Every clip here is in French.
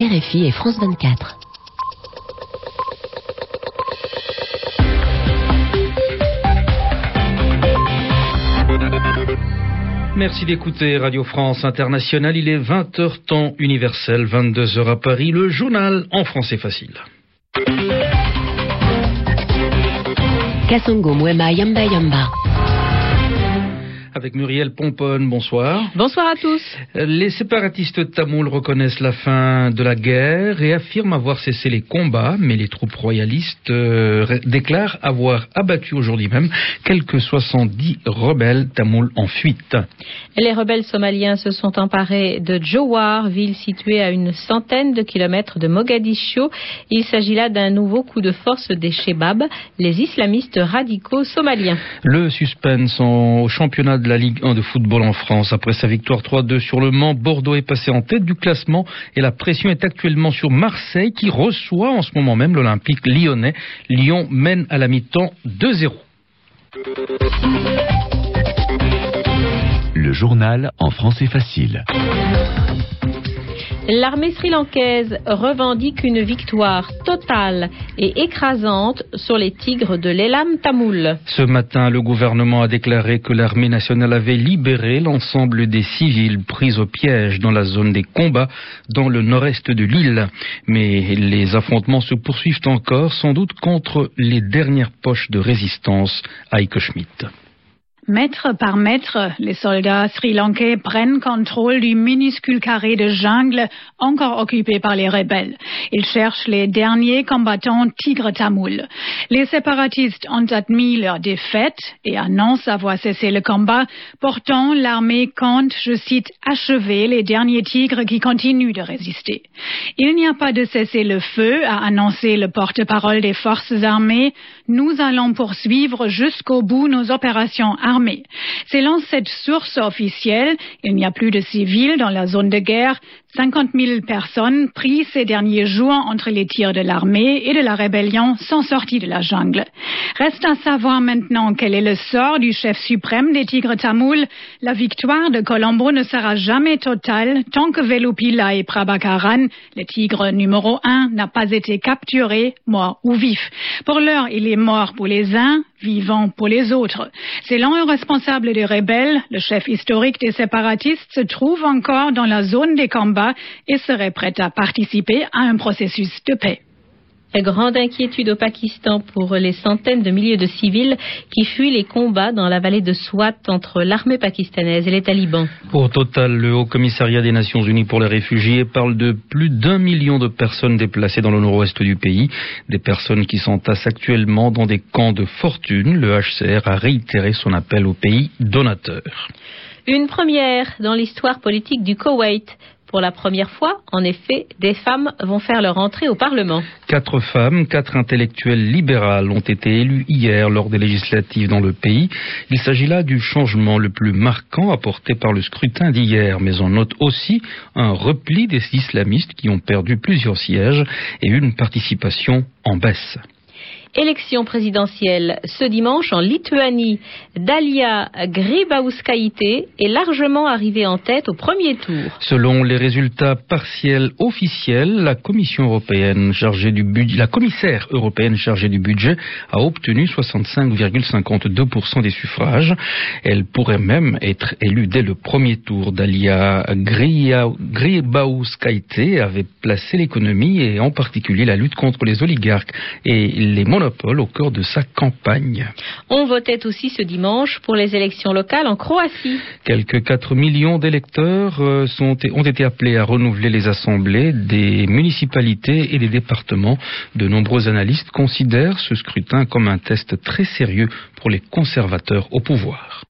RFI et France 24. Merci d'écouter Radio France Internationale. Il est 20h temps universel, 22h à Paris, le journal en français facile. Kasongo Mwema Yamba Yamba. Avec Muriel Pomponne, bonsoir. Bonsoir à tous. Les séparatistes tamouls reconnaissent la fin de la guerre et affirment avoir cessé les combats, mais les troupes royalistes euh, déclarent avoir abattu aujourd'hui même quelques 70 rebelles tamouls en fuite. Les rebelles somaliens se sont emparés de Jowar, ville située à une centaine de kilomètres de Mogadiscio. Il s'agit là d'un nouveau coup de force des Shebab, les islamistes radicaux somaliens. Le suspense au championnat de la Ligue 1 de football en France. Après sa victoire 3-2 sur le Mans, Bordeaux est passé en tête du classement et la pression est actuellement sur Marseille qui reçoit en ce moment même l'Olympique lyonnais. Lyon mène à la mi-temps 2-0. Le journal en français facile. L'armée sri-lankaise revendique une victoire totale et écrasante sur les tigres de l'Elam Tamoul. Ce matin, le gouvernement a déclaré que l'armée nationale avait libéré l'ensemble des civils pris au piège dans la zone des combats dans le nord-est de l'île. Mais les affrontements se poursuivent encore, sans doute contre les dernières poches de résistance à Schmidt. Mètre par mètre, les soldats sri-lankais prennent contrôle du minuscule carré de jungle encore occupé par les rebelles. Ils cherchent les derniers combattants tigres tamouls. Les séparatistes ont admis leur défaite et annoncent avoir cessé le combat. Pourtant, l'armée compte, je cite, achever les derniers tigres qui continuent de résister. Il n'y a pas de cesser le feu, a annoncé le porte-parole des forces armées. Nous allons poursuivre jusqu'au bout nos opérations armées Selon cette source officielle, il n'y a plus de civils dans la zone de guerre. 50 000 personnes prises ces derniers jours entre les tirs de l'armée et de la rébellion sont sorties de la jungle. Reste à savoir maintenant quel est le sort du chef suprême des tigres tamouls. La victoire de Colombo ne sera jamais totale tant que Velupila et Prabhakaran, le tigre numéro un, n'a pas été capturé, mort ou vif. Pour l'heure, il est mort pour les uns, vivant pour les autres. Selon un responsable des rebelles, le chef historique des séparatistes se trouve encore dans la zone des combats et serait prêt à participer à un processus de paix. Grande inquiétude au Pakistan pour les centaines de milliers de civils qui fuient les combats dans la vallée de Swat entre l'armée pakistanaise et les talibans. Au total, le Haut Commissariat des Nations Unies pour les réfugiés parle de plus d'un million de personnes déplacées dans le nord-ouest du pays, des personnes qui s'entassent actuellement dans des camps de fortune. Le HCR a réitéré son appel aux pays donateurs. Une première dans l'histoire politique du Koweït. Pour la première fois, en effet, des femmes vont faire leur entrée au Parlement. Quatre femmes, quatre intellectuelles libérales ont été élues hier lors des législatives dans le pays. Il s'agit là du changement le plus marquant apporté par le scrutin d'hier, mais on note aussi un repli des islamistes qui ont perdu plusieurs sièges et une participation en baisse. Élection présidentielle ce dimanche en Lituanie. Dalia Grybauskaite est largement arrivée en tête au premier tour. Selon les résultats partiels officiels, la commissaire européenne chargée du budget a obtenu 65,52% des suffrages. Elle pourrait même être élue dès le premier tour. Dalia Grybauskaite avait placé l'économie et en particulier la lutte contre les oligarques et les au cœur de sa campagne. On votait aussi ce dimanche pour les élections locales en Croatie. Quelques 4 millions d'électeurs euh, ont été appelés à renouveler les assemblées des municipalités et des départements. De nombreux analystes considèrent ce scrutin comme un test très sérieux pour les conservateurs au pouvoir.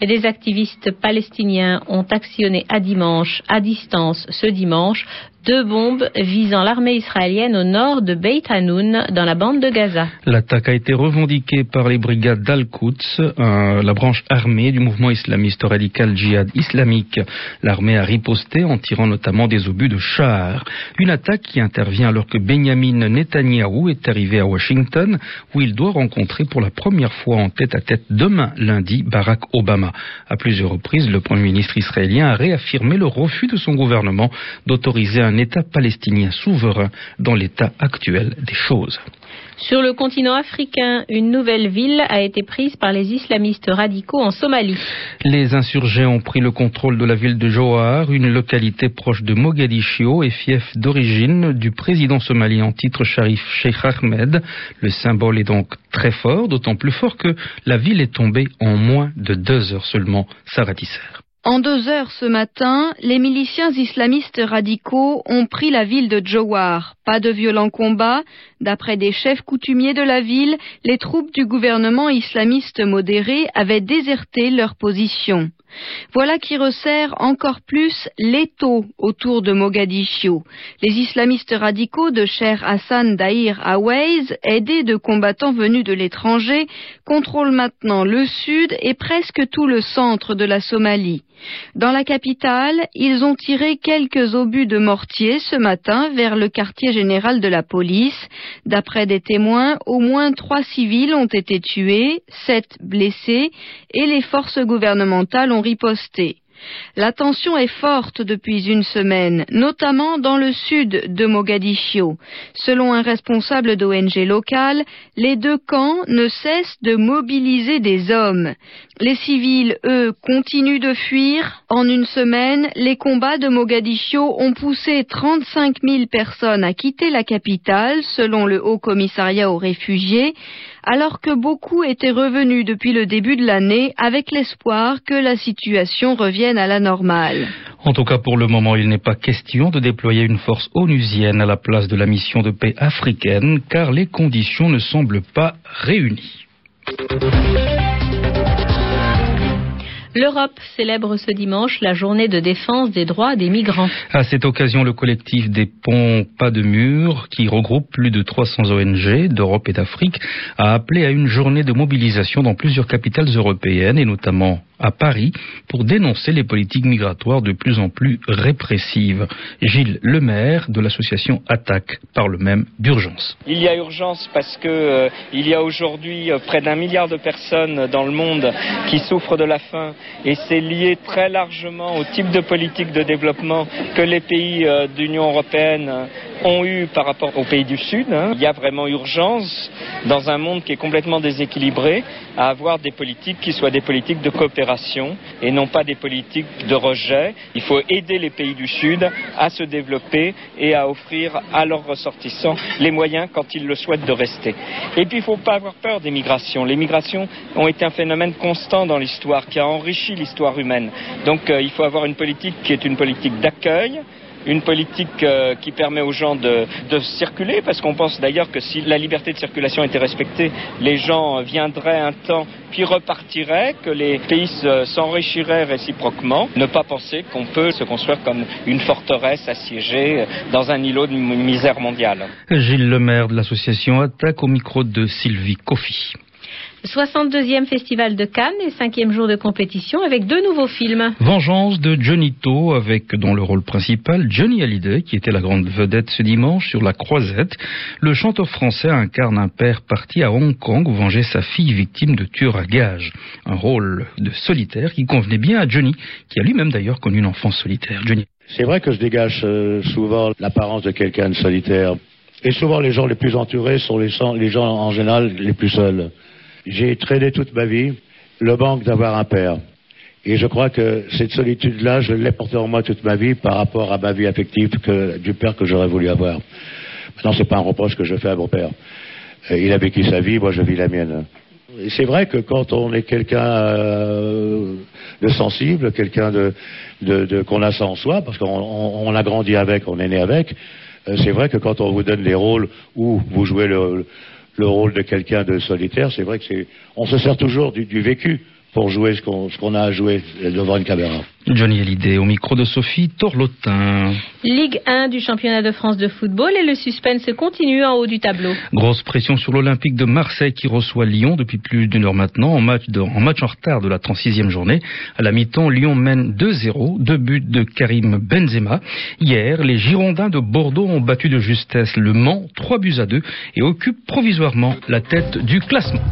Et des activistes palestiniens ont actionné à dimanche, à distance, ce dimanche, deux bombes visant l'armée israélienne au nord de Beit Hanoun, dans la bande de Gaza. L'attaque a été revendiquée par les brigades d'Al-Quds, euh, la branche armée du mouvement islamiste radical djihad islamique. L'armée a riposté en tirant notamment des obus de chars. Une attaque qui intervient alors que Benjamin Netanyahou est arrivé à Washington, où il doit rencontrer pour la première fois en tête à tête demain lundi Barack Obama. À plusieurs reprises, le Premier ministre israélien a réaffirmé le refus de son gouvernement d'autoriser un État palestinien souverain dans l'état actuel des choses. Sur le continent africain, une nouvelle ville a été prise par les islamistes radicaux en Somalie. Les insurgés ont pris le contrôle de la ville de Johar, une localité proche de Mogadiscio et fief d'origine du président somalien en titre Sharif Sheikh Ahmed. Le symbole est donc très fort, d'autant plus fort que la ville est tombée en moins de deux heures seulement. Sarah Tisser. En deux heures ce matin, les miliciens islamistes radicaux ont pris la ville de Jowar. Pas de violents combats. D'après des chefs coutumiers de la ville, les troupes du gouvernement islamiste modéré avaient déserté leur position. Voilà qui resserre encore plus l'étau autour de Mogadiscio. Les islamistes radicaux de Cher Hassan Daïr Aweiz, aidés de combattants venus de l'étranger, contrôlent maintenant le sud et presque tout le centre de la Somalie. Dans la capitale, ils ont tiré quelques obus de mortier ce matin vers le quartier général de la police. D'après des témoins, au moins trois civils ont été tués, sept blessés, et les forces gouvernementales ont riposté. La tension est forte depuis une semaine, notamment dans le sud de Mogadiscio. Selon un responsable d'ONG local, les deux camps ne cessent de mobiliser des hommes. Les civils, eux, continuent de fuir. En une semaine, les combats de Mogadiscio ont poussé 35 000 personnes à quitter la capitale, selon le Haut Commissariat aux réfugiés alors que beaucoup étaient revenus depuis le début de l'année avec l'espoir que la situation revienne à la normale. En tout cas, pour le moment, il n'est pas question de déployer une force onusienne à la place de la mission de paix africaine, car les conditions ne semblent pas réunies. L'Europe célèbre ce dimanche la journée de défense des droits des migrants. À cette occasion, le collectif des ponts Pas de mur, qui regroupe plus de 300 ONG d'Europe et d'Afrique, a appelé à une journée de mobilisation dans plusieurs capitales européennes et notamment à Paris pour dénoncer les politiques migratoires de plus en plus répressives. Gilles Lemaire de l'association Attaque parle même d'urgence. Il y a urgence parce que euh, il y a aujourd'hui euh, près d'un milliard de personnes dans le monde qui souffrent de la faim et c'est lié très largement au type de politique de développement que les pays euh, d'Union européenne ont eu par rapport aux pays du Sud. Hein. Il y a vraiment urgence, dans un monde qui est complètement déséquilibré, à avoir des politiques qui soient des politiques de coopération et non pas des politiques de rejet. Il faut aider les pays du Sud à se développer et à offrir à leurs ressortissants les moyens, quand ils le souhaitent, de rester. Et puis, il ne faut pas avoir peur des migrations. Les migrations ont été un phénomène constant dans l'histoire, qui a enrichi l'histoire humaine. Donc, euh, il faut avoir une politique qui est une politique d'accueil, une politique euh, qui permet aux gens de, circuler, parce qu'on pense d'ailleurs que si la liberté de circulation était respectée, les gens viendraient un temps puis repartiraient, que les pays s'enrichiraient réciproquement. Ne pas penser qu'on peut se construire comme une forteresse assiégée dans un îlot de misère mondiale. Gilles Lemaire de l'association Attaque au micro de Sylvie Coffy. 62e Festival de Cannes et cinquième jour de compétition avec deux nouveaux films. Vengeance de Johnny To avec dans le rôle principal Johnny Hallyday qui était la grande vedette ce dimanche sur la croisette. Le chanteur français incarne un père parti à Hong Kong venger sa fille victime de tueurs à gages. Un rôle de solitaire qui convenait bien à Johnny qui a lui-même d'ailleurs connu une enfance solitaire. Johnny. C'est vrai que je dégage euh, souvent l'apparence de quelqu'un de solitaire. Et souvent les gens les plus entourés sont les gens en général les plus seuls. J'ai traîné toute ma vie le manque d'avoir un père. Et je crois que cette solitude-là, je l'ai portée en moi toute ma vie par rapport à ma vie affective du père que j'aurais voulu avoir. Maintenant, c'est pas un reproche que je fais à mon père. Euh, il a vécu sa vie, moi je vis la mienne. C'est vrai que quand on est quelqu'un euh, de sensible, quelqu'un de, qu'on a ça en soi, parce qu'on a grandi avec, on est né avec, euh, c'est vrai que quand on vous donne des rôles où vous jouez le, le rôle de quelqu'un de solitaire, c'est vrai que c'est, on se sert toujours du, vécu pour jouer ce qu'on a à jouer devant une caméra. Johnny Hallyday au micro de Sophie Torlotin. Ligue 1 du championnat de France de football et le suspense continue en haut du tableau. Grosse pression sur l'Olympique de Marseille qui reçoit Lyon depuis plus d'une heure maintenant en match, en match en retard de la 36e journée. À la mi-temps, Lyon mène 2-0, deux buts de Karim Benzema. Hier, les Girondins de Bordeaux ont battu de justesse le Mans, 3 buts à 2 et occupent provisoirement la tête du classement.